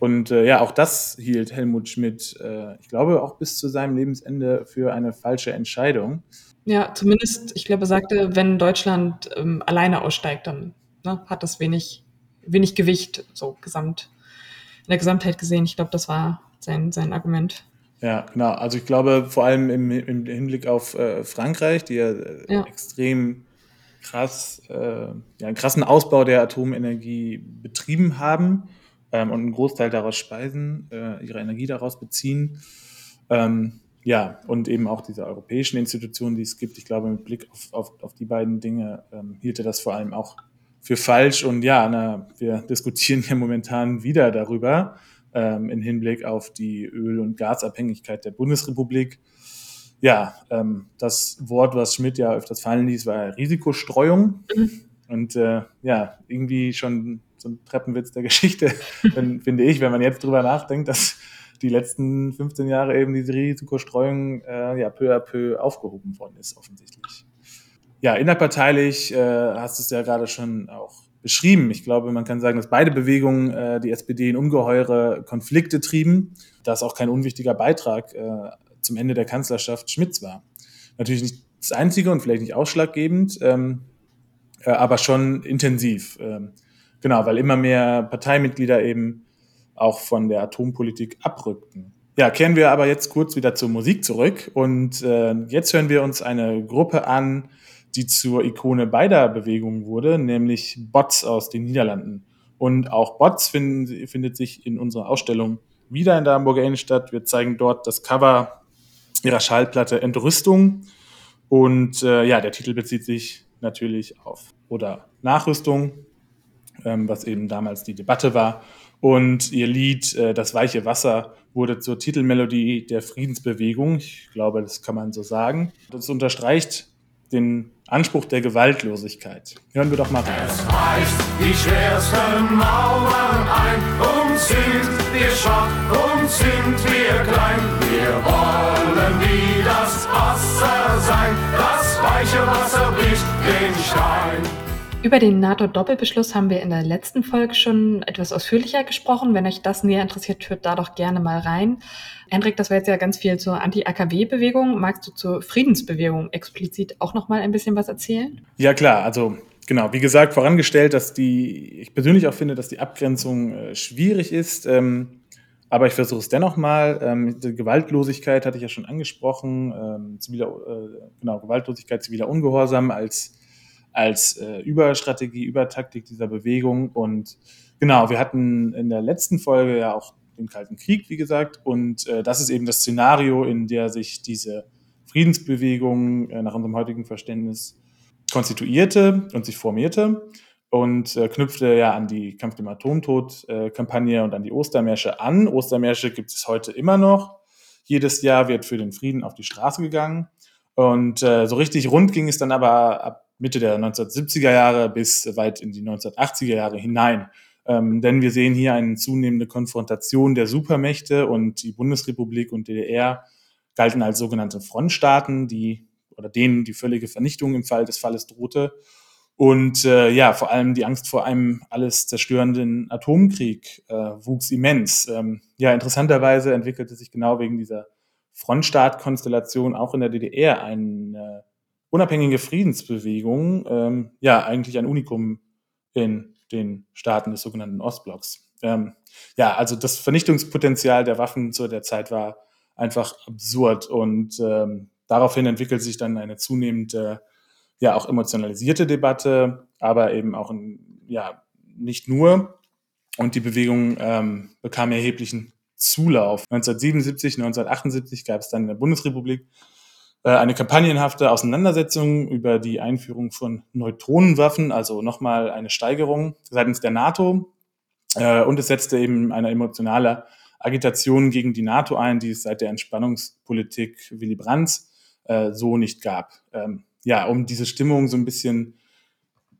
Und äh, ja, auch das hielt Helmut Schmidt, äh, ich glaube, auch bis zu seinem Lebensende für eine falsche Entscheidung. Ja, zumindest, ich glaube, er sagte, wenn Deutschland ähm, alleine aussteigt, dann ne, hat das wenig, wenig Gewicht, so gesamt, in der Gesamtheit gesehen. Ich glaube, das war sein, sein Argument. Ja, genau. Also ich glaube, vor allem im, im Hinblick auf äh, Frankreich, die ja, äh, ja, extrem krass, äh, ja, einen krassen Ausbau der Atomenergie betrieben haben ähm, und einen Großteil daraus speisen, äh, ihre Energie daraus beziehen. Ähm, ja, und eben auch diese europäischen Institutionen, die es gibt. Ich glaube, mit Blick auf, auf, auf die beiden Dinge ähm, hielt er das vor allem auch für falsch. Und ja, na, wir diskutieren ja momentan wieder darüber ähm, im Hinblick auf die Öl- und Gasabhängigkeit der Bundesrepublik. Ja, ähm, das Wort, was Schmidt ja öfters fallen ließ, war Risikostreuung. Mhm. Und äh, ja, irgendwie schon so ein Treppenwitz der Geschichte, wenn, finde ich, wenn man jetzt drüber nachdenkt, dass die letzten 15 Jahre eben diese Risikostreuung äh, ja peu à peu aufgehoben worden ist, offensichtlich. Ja, innerparteilich äh, hast du es ja gerade schon auch beschrieben. Ich glaube, man kann sagen, dass beide Bewegungen äh, die SPD in ungeheure Konflikte trieben, dass auch kein unwichtiger Beitrag äh, zum Ende der Kanzlerschaft Schmidts war. Natürlich nicht das Einzige und vielleicht nicht ausschlaggebend, ähm, äh, aber schon intensiv. Ähm, genau, weil immer mehr Parteimitglieder eben auch von der Atompolitik abrückten. Ja, kehren wir aber jetzt kurz wieder zur Musik zurück und äh, jetzt hören wir uns eine Gruppe an, die zur Ikone beider Bewegungen wurde, nämlich Bots aus den Niederlanden. Und auch Bots finden, findet sich in unserer Ausstellung wieder in der Hamburger Innenstadt. Wir zeigen dort das Cover ihrer Schallplatte Entrüstung. Und äh, ja, der Titel bezieht sich natürlich auf oder Nachrüstung, ähm, was eben damals die Debatte war. Und ihr Lied äh, Das weiche Wasser wurde zur Titelmelodie der Friedensbewegung. Ich glaube, das kann man so sagen. Das unterstreicht den Anspruch der Gewaltlosigkeit. Hören wir doch mal rein. Es reißt die schwersten Mauern ein und sind wir schwach und sind wir klein. Wir wollen wie das Wasser sein, das weiche Wasser bricht den Stein. Über den NATO-Doppelbeschluss haben wir in der letzten Folge schon etwas ausführlicher gesprochen. Wenn euch das näher interessiert, hört da doch gerne mal rein. Hendrik, das war jetzt ja ganz viel zur Anti-AKW-Bewegung. Magst du zur Friedensbewegung explizit auch noch mal ein bisschen was erzählen? Ja, klar. Also genau, wie gesagt, vorangestellt, dass die, ich persönlich auch finde, dass die Abgrenzung äh, schwierig ist. Ähm, aber ich versuche es dennoch mal. Ähm, die Gewaltlosigkeit hatte ich ja schon angesprochen. Ähm, ziviler, äh, genau, Gewaltlosigkeit, ziviler Ungehorsam als als äh, Überstrategie, Übertaktik dieser Bewegung. Und genau, wir hatten in der letzten Folge ja auch den Kalten Krieg, wie gesagt. Und äh, das ist eben das Szenario, in der sich diese Friedensbewegung äh, nach unserem heutigen Verständnis konstituierte und sich formierte und äh, knüpfte ja an die Kampf dem Atomtod-Kampagne äh, und an die Ostermärsche an. Ostermärsche gibt es heute immer noch. Jedes Jahr wird für den Frieden auf die Straße gegangen. Und äh, so richtig rund ging es dann aber ab Mitte der 1970er Jahre bis weit in die 1980er Jahre hinein. Ähm, denn wir sehen hier eine zunehmende Konfrontation der Supermächte und die Bundesrepublik und DDR galten als sogenannte Frontstaaten, die oder denen die völlige Vernichtung im Fall des Falles drohte. Und äh, ja, vor allem die Angst vor einem alles zerstörenden Atomkrieg äh, wuchs immens. Ähm, ja, interessanterweise entwickelte sich genau wegen dieser Frontstaat-Konstellation auch in der DDR ein äh, unabhängige Friedensbewegung, ähm, ja, eigentlich ein Unikum in den Staaten des sogenannten Ostblocks. Ähm, ja, also das Vernichtungspotenzial der Waffen zu der Zeit war einfach absurd und ähm, daraufhin entwickelt sich dann eine zunehmende, ja, auch emotionalisierte Debatte, aber eben auch, ein, ja, nicht nur. Und die Bewegung ähm, bekam erheblichen Zulauf. 1977, 1978 gab es dann in der Bundesrepublik eine kampagnenhafte Auseinandersetzung über die Einführung von Neutronenwaffen, also nochmal eine Steigerung seitens der NATO. Äh, und es setzte eben eine emotionale Agitation gegen die NATO ein, die es seit der Entspannungspolitik Willy Brandt äh, so nicht gab. Ähm, ja, um diese Stimmung so ein bisschen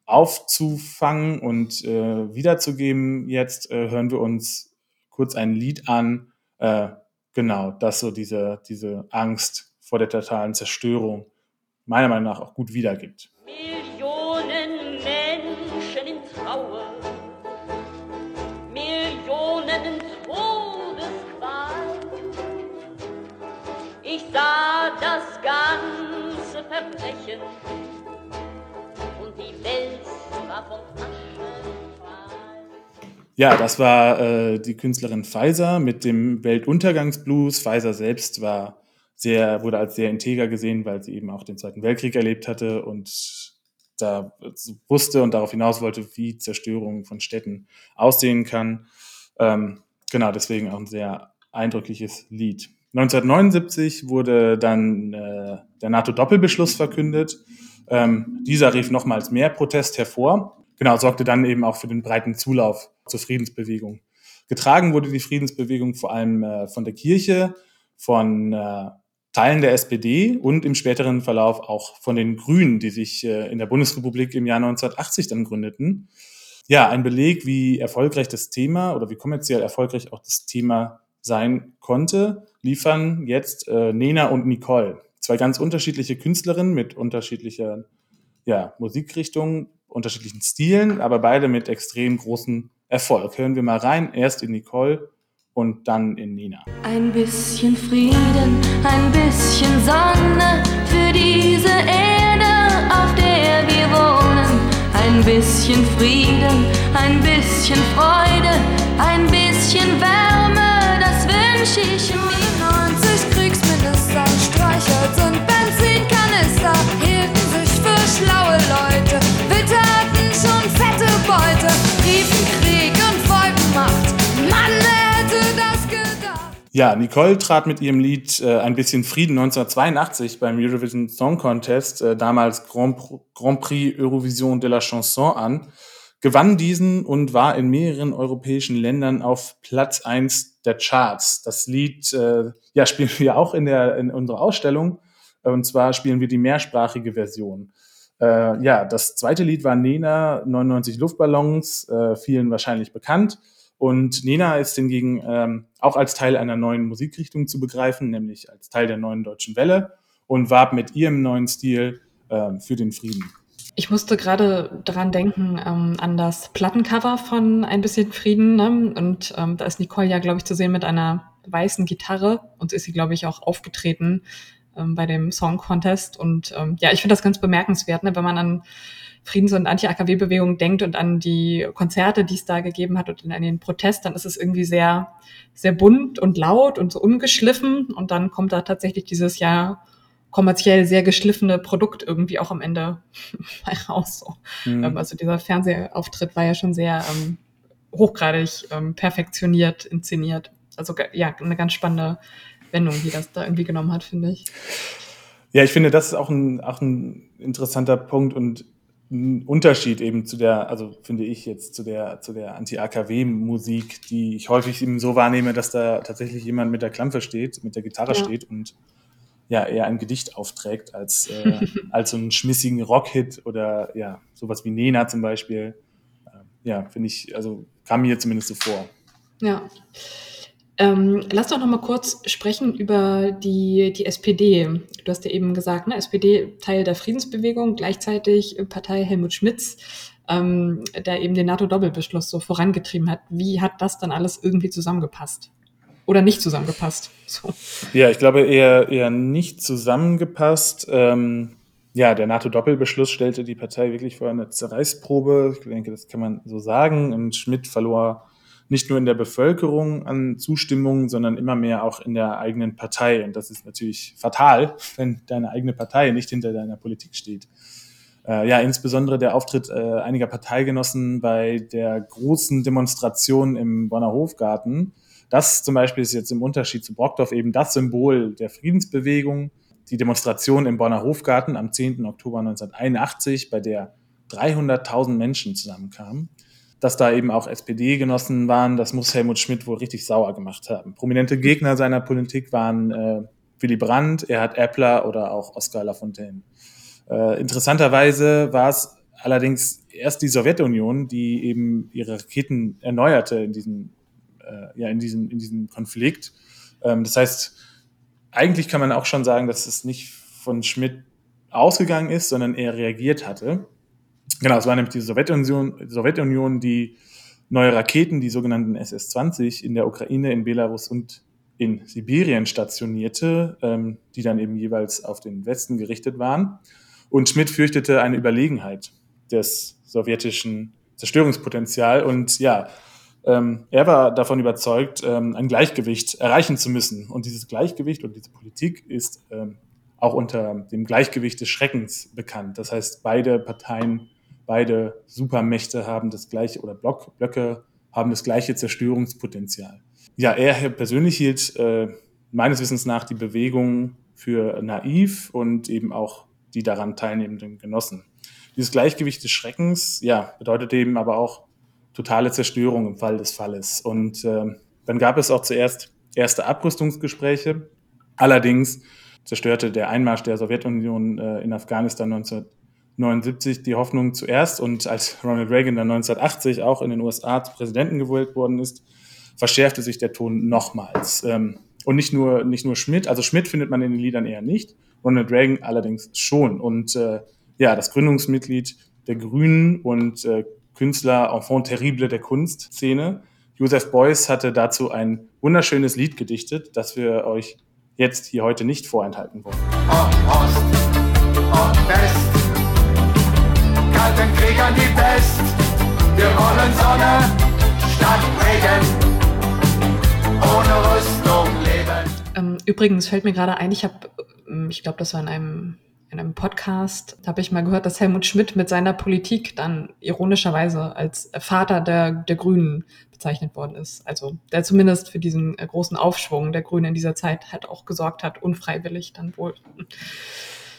aufzufangen und äh, wiederzugeben, jetzt äh, hören wir uns kurz ein Lied an, äh, genau, das so diese, diese Angst vor der totalen Zerstörung meiner Meinung nach auch gut wiedergibt. Millionen Menschen in Trauer, Millionen in Todesqual. Ich sah das ganze Verbrechen und die Welt war von ja, das war äh, die Künstlerin Pfizer mit dem Weltuntergangsblues. Pfizer selbst war sehr, wurde als sehr integer gesehen, weil sie eben auch den Zweiten Weltkrieg erlebt hatte und da wusste und darauf hinaus wollte, wie Zerstörung von Städten aussehen kann. Ähm, genau, deswegen auch ein sehr eindrückliches Lied. 1979 wurde dann äh, der NATO-Doppelbeschluss verkündet. Ähm, dieser rief nochmals mehr Protest hervor. Genau, sorgte dann eben auch für den breiten Zulauf zur Friedensbewegung. Getragen wurde die Friedensbewegung vor allem äh, von der Kirche, von äh, Teilen der SPD und im späteren Verlauf auch von den Grünen, die sich äh, in der Bundesrepublik im Jahr 1980 dann gründeten. Ja, ein Beleg, wie erfolgreich das Thema oder wie kommerziell erfolgreich auch das Thema sein konnte, liefern jetzt äh, Nena und Nicole. Zwei ganz unterschiedliche Künstlerinnen mit unterschiedlicher ja, Musikrichtungen, unterschiedlichen Stilen, aber beide mit extrem großen Erfolg. Hören wir mal rein, erst in Nicole und dann in Nina. Ein bisschen Frieden, ein bisschen Sonne für diese Erde, auf der wir wohnen. Ein bisschen Frieden, ein bisschen Freude, ein bisschen Wärme, das wünsche ich mir. 90 Kriegsminister, Streichholz und Benzinkanister hielten sich für schlaue Leute. Ja, Nicole trat mit ihrem Lied äh, Ein bisschen Frieden 1982 beim Eurovision Song Contest, äh, damals Grand, Grand Prix Eurovision de la Chanson an, gewann diesen und war in mehreren europäischen Ländern auf Platz eins der Charts. Das Lied äh, ja, spielen wir auch in, der, in unserer Ausstellung. Und zwar spielen wir die mehrsprachige Version. Äh, ja, das zweite Lied war Nena, 99 Luftballons, äh, vielen wahrscheinlich bekannt. Und Nena ist hingegen ähm, auch als Teil einer neuen Musikrichtung zu begreifen, nämlich als Teil der neuen deutschen Welle und warb mit ihrem neuen Stil ähm, für den Frieden. Ich musste gerade daran denken, ähm, an das Plattencover von Ein bisschen Frieden. Ne? Und ähm, da ist Nicole ja, glaube ich, zu sehen mit einer weißen Gitarre. Und ist sie, glaube ich, auch aufgetreten ähm, bei dem Song Contest. Und ähm, ja, ich finde das ganz bemerkenswert, ne? wenn man an Friedens- und Anti-AKW-Bewegung denkt und an die Konzerte, die es da gegeben hat und an den Protest, dann ist es irgendwie sehr, sehr bunt und laut und so ungeschliffen. Und dann kommt da tatsächlich dieses Jahr kommerziell sehr geschliffene Produkt irgendwie auch am Ende raus. So. Mhm. Ähm, also dieser Fernsehauftritt war ja schon sehr ähm, hochgradig ähm, perfektioniert, inszeniert. Also ja, eine ganz spannende Wendung, die das da irgendwie genommen hat, finde ich. Ja, ich finde, das ist auch ein, auch ein interessanter Punkt und ein Unterschied eben zu der, also finde ich jetzt zu der, zu der Anti-AKW-Musik, die ich häufig eben so wahrnehme, dass da tatsächlich jemand mit der Klampe steht, mit der Gitarre ja. steht und ja eher ein Gedicht aufträgt als, äh, als so einen schmissigen Rockhit oder ja, sowas wie Nena zum Beispiel. Äh, ja, finde ich, also kam mir zumindest so vor. Ja. Ähm, lass doch noch mal kurz sprechen über die, die SPD. Du hast ja eben gesagt, ne, SPD Teil der Friedensbewegung, gleichzeitig Partei Helmut Schmidts, ähm, der eben den NATO-Doppelbeschluss so vorangetrieben hat. Wie hat das dann alles irgendwie zusammengepasst? Oder nicht zusammengepasst? So. Ja, ich glaube eher, eher nicht zusammengepasst. Ähm, ja, der NATO-Doppelbeschluss stellte die Partei wirklich vor eine Zerreißprobe. Ich denke, das kann man so sagen. Und Schmidt verlor nicht nur in der Bevölkerung an Zustimmung, sondern immer mehr auch in der eigenen Partei. Und das ist natürlich fatal, wenn deine eigene Partei nicht hinter deiner Politik steht. Äh, ja, insbesondere der Auftritt äh, einiger Parteigenossen bei der großen Demonstration im Bonner Hofgarten. Das zum Beispiel ist jetzt im Unterschied zu Brockdorf eben das Symbol der Friedensbewegung. Die Demonstration im Bonner Hofgarten am 10. Oktober 1981, bei der 300.000 Menschen zusammenkamen dass da eben auch SPD-Genossen waren, das muss Helmut Schmidt wohl richtig sauer gemacht haben. Prominente Gegner seiner Politik waren äh, Willy Brandt, Erhard Eppler oder auch Oskar Lafontaine. Äh, interessanterweise war es allerdings erst die Sowjetunion, die eben ihre Raketen erneuerte in diesem, äh, ja, in diesem, in diesem Konflikt. Ähm, das heißt, eigentlich kann man auch schon sagen, dass es nicht von Schmidt ausgegangen ist, sondern er reagiert hatte. Genau, es war nämlich die Sowjetunion, die Sowjetunion, die neue Raketen, die sogenannten SS-20, in der Ukraine, in Belarus und in Sibirien stationierte, ähm, die dann eben jeweils auf den Westen gerichtet waren. Und Schmidt fürchtete eine Überlegenheit des sowjetischen Zerstörungspotenzial. Und ja, ähm, er war davon überzeugt, ähm, ein Gleichgewicht erreichen zu müssen. Und dieses Gleichgewicht und diese Politik ist ähm, auch unter dem Gleichgewicht des Schreckens bekannt. Das heißt, beide Parteien beide Supermächte haben das gleiche oder Block, Blöcke haben das gleiche Zerstörungspotenzial. Ja, er persönlich hielt äh, meines Wissens nach die Bewegung für naiv und eben auch die daran teilnehmenden Genossen. Dieses Gleichgewicht des Schreckens, ja, bedeutet eben aber auch totale Zerstörung im Fall des Falles. Und äh, dann gab es auch zuerst erste Abrüstungsgespräche. Allerdings zerstörte der Einmarsch der Sowjetunion äh, in Afghanistan 1979 die Hoffnung zuerst. Und als Ronald Reagan dann 1980 auch in den USA zu Präsidenten gewählt worden ist, verschärfte sich der Ton nochmals. Ähm, und nicht nur, nicht nur Schmidt, also Schmidt findet man in den Liedern eher nicht, Ronald Reagan allerdings schon. Und äh, ja, das Gründungsmitglied der Grünen und äh, Künstler Enfant terrible der Kunstszene, Joseph Beuys, hatte dazu ein wunderschönes Lied gedichtet, das wir euch jetzt hier heute nicht vorenthalten wollen. Und Ost und West, kalten Krieg an die Pest, wir wollen Sonne statt Regen, ohne Rüstung leben. Ähm, übrigens fällt mir gerade ein, ich habe, ähm, ich glaube, das war in einem in einem Podcast habe ich mal gehört, dass Helmut Schmidt mit seiner Politik dann ironischerweise als Vater der, der Grünen bezeichnet worden ist. Also der zumindest für diesen äh, großen Aufschwung der Grünen in dieser Zeit halt auch gesorgt hat, unfreiwillig dann wohl.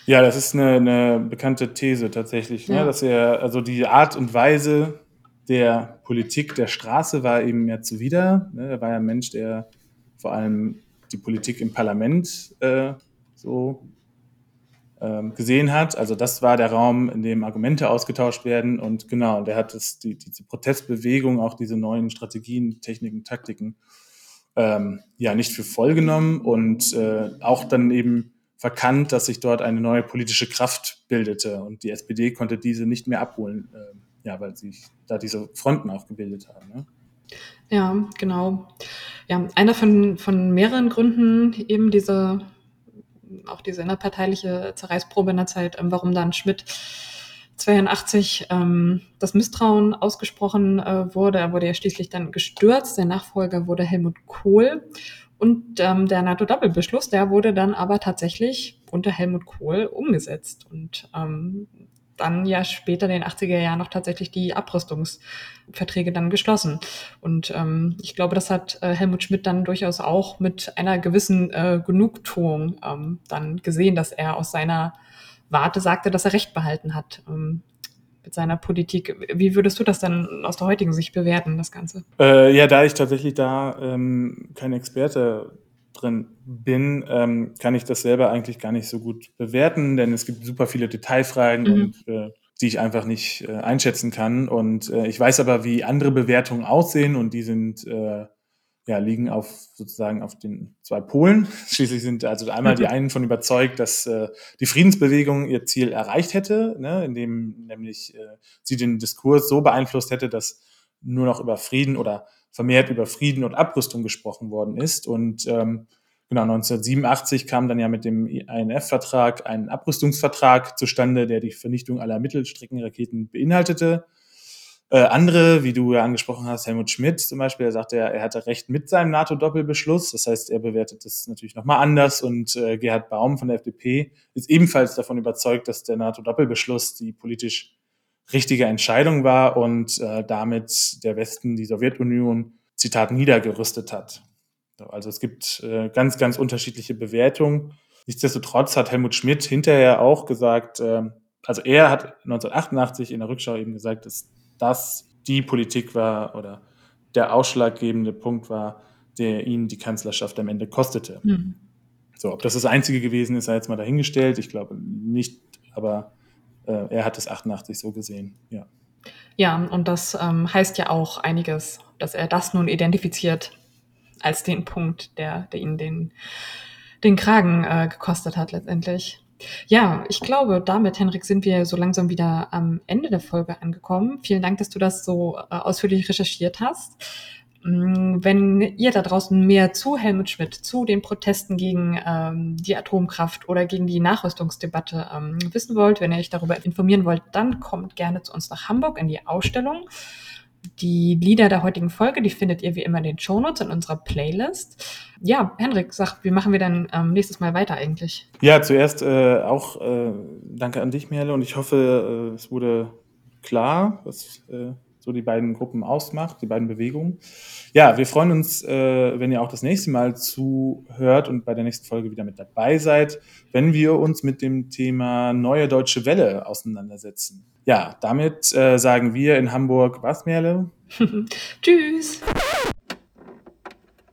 Ja, das ist eine, eine bekannte These tatsächlich, ne? Ja. dass er, also die Art und Weise der Politik der Straße war ihm ja zuwider. Ne? Er war ja ein Mensch, der vor allem die Politik im Parlament äh, so ähm, gesehen hat. Also das war der Raum, in dem Argumente ausgetauscht werden. Und genau, der hat es, die, diese Protestbewegung, auch diese neuen Strategien, Techniken, Taktiken, ähm, ja, nicht für voll genommen und äh, auch dann eben verkannt, dass sich dort eine neue politische Kraft bildete. Und die SPD konnte diese nicht mehr abholen, äh, ja, weil sich da diese Fronten auch gebildet haben. Ne? Ja, genau. Ja, einer von, von mehreren Gründen eben diese auch diese innerparteiliche Zerreißprobe in der Zeit, ähm, warum dann Schmidt 82 ähm, das Misstrauen ausgesprochen äh, wurde. Er wurde ja schließlich dann gestürzt. Der Nachfolger wurde Helmut Kohl. Und ähm, der NATO-Doppelbeschluss, der wurde dann aber tatsächlich unter Helmut Kohl umgesetzt. Und ähm, dann ja später in den 80er Jahren noch tatsächlich die Abrüstungsverträge dann geschlossen. Und ähm, ich glaube, das hat äh, Helmut Schmidt dann durchaus auch mit einer gewissen äh, Genugtuung ähm, dann gesehen, dass er aus seiner Warte sagte, dass er Recht behalten hat ähm, mit seiner Politik. Wie würdest du das dann aus der heutigen Sicht bewerten, das Ganze? Äh, ja, da ich tatsächlich da ähm, kein Experte drin bin, ähm, kann ich das selber eigentlich gar nicht so gut bewerten, denn es gibt super viele Detailfragen Mhm. und äh, die ich einfach nicht äh, einschätzen kann. Und äh, ich weiß aber, wie andere Bewertungen aussehen und die sind äh, ja liegen auf sozusagen auf den zwei Polen. Schließlich sind also einmal die einen von überzeugt, dass äh, die Friedensbewegung ihr Ziel erreicht hätte, ne, indem nämlich äh, sie den Diskurs so beeinflusst hätte, dass nur noch über Frieden oder vermehrt über Frieden und Abrüstung gesprochen worden ist. Und ähm, genau 1987 kam dann ja mit dem INF-Vertrag ein Abrüstungsvertrag zustande, der die Vernichtung aller Mittelstreckenraketen beinhaltete. Äh, andere, wie du ja angesprochen hast, Helmut Schmidt zum Beispiel, er sagte ja, er hatte recht mit seinem NATO-Doppelbeschluss. Das heißt, er bewertet das natürlich nochmal anders. Und äh, Gerhard Baum von der FDP ist ebenfalls davon überzeugt, dass der NATO-Doppelbeschluss die politisch richtige Entscheidung war und äh, damit der Westen die Sowjetunion, Zitat, niedergerüstet hat. So, Also es gibt äh, ganz, ganz unterschiedliche Bewertungen. Nichtsdestotrotz hat Helmut Schmidt hinterher auch gesagt, äh, also er hat 1988 in der Rückschau eben gesagt, dass das die Politik war oder der ausschlaggebende Punkt war, der ihn die Kanzlerschaft am Ende kostete. Mhm. So, ob das das Einzige gewesen ist, sei jetzt mal dahingestellt. Ich glaube nicht, aber äh, er hat es 88 so gesehen, ja. Ja, und das ähm, heißt ja auch einiges, dass er das nun identifiziert als den Punkt, der, der ihn den, den Kragen äh, gekostet hat letztendlich. Ja, ich glaube, damit, Henrik, sind wir so langsam wieder am Ende der Folge angekommen. Vielen Dank, dass du das so äh, ausführlich recherchiert hast. Mm, Wenn ihr da draußen mehr zu Helmut Schmidt, zu den Protesten gegen ähm, die Atomkraft oder gegen die Nachrüstungsdebatte ähm, wissen wollt, wenn ihr euch darüber informieren wollt, dann kommt gerne zu uns nach Hamburg in die Ausstellung. Die Lieder der heutigen Folge, die findet ihr wie immer in den Shownotes in unserer Playlist. Ja, Henrik, sag, wie machen wir dann ähm, nächstes Mal weiter eigentlich? Ja, zuerst äh, auch äh, danke an dich, Merle, und ich hoffe, äh, es wurde klar, was äh, so die beiden Gruppen ausmacht, die beiden Bewegungen. Ja, wir freuen uns, äh, wenn ihr auch das nächste Mal zuhört und bei der nächsten Folge wieder mit dabei seid, wenn wir uns mit dem Thema Neue Deutsche Welle auseinandersetzen. Ja, damit äh, sagen wir in Hamburg was, Merle? Tschüss.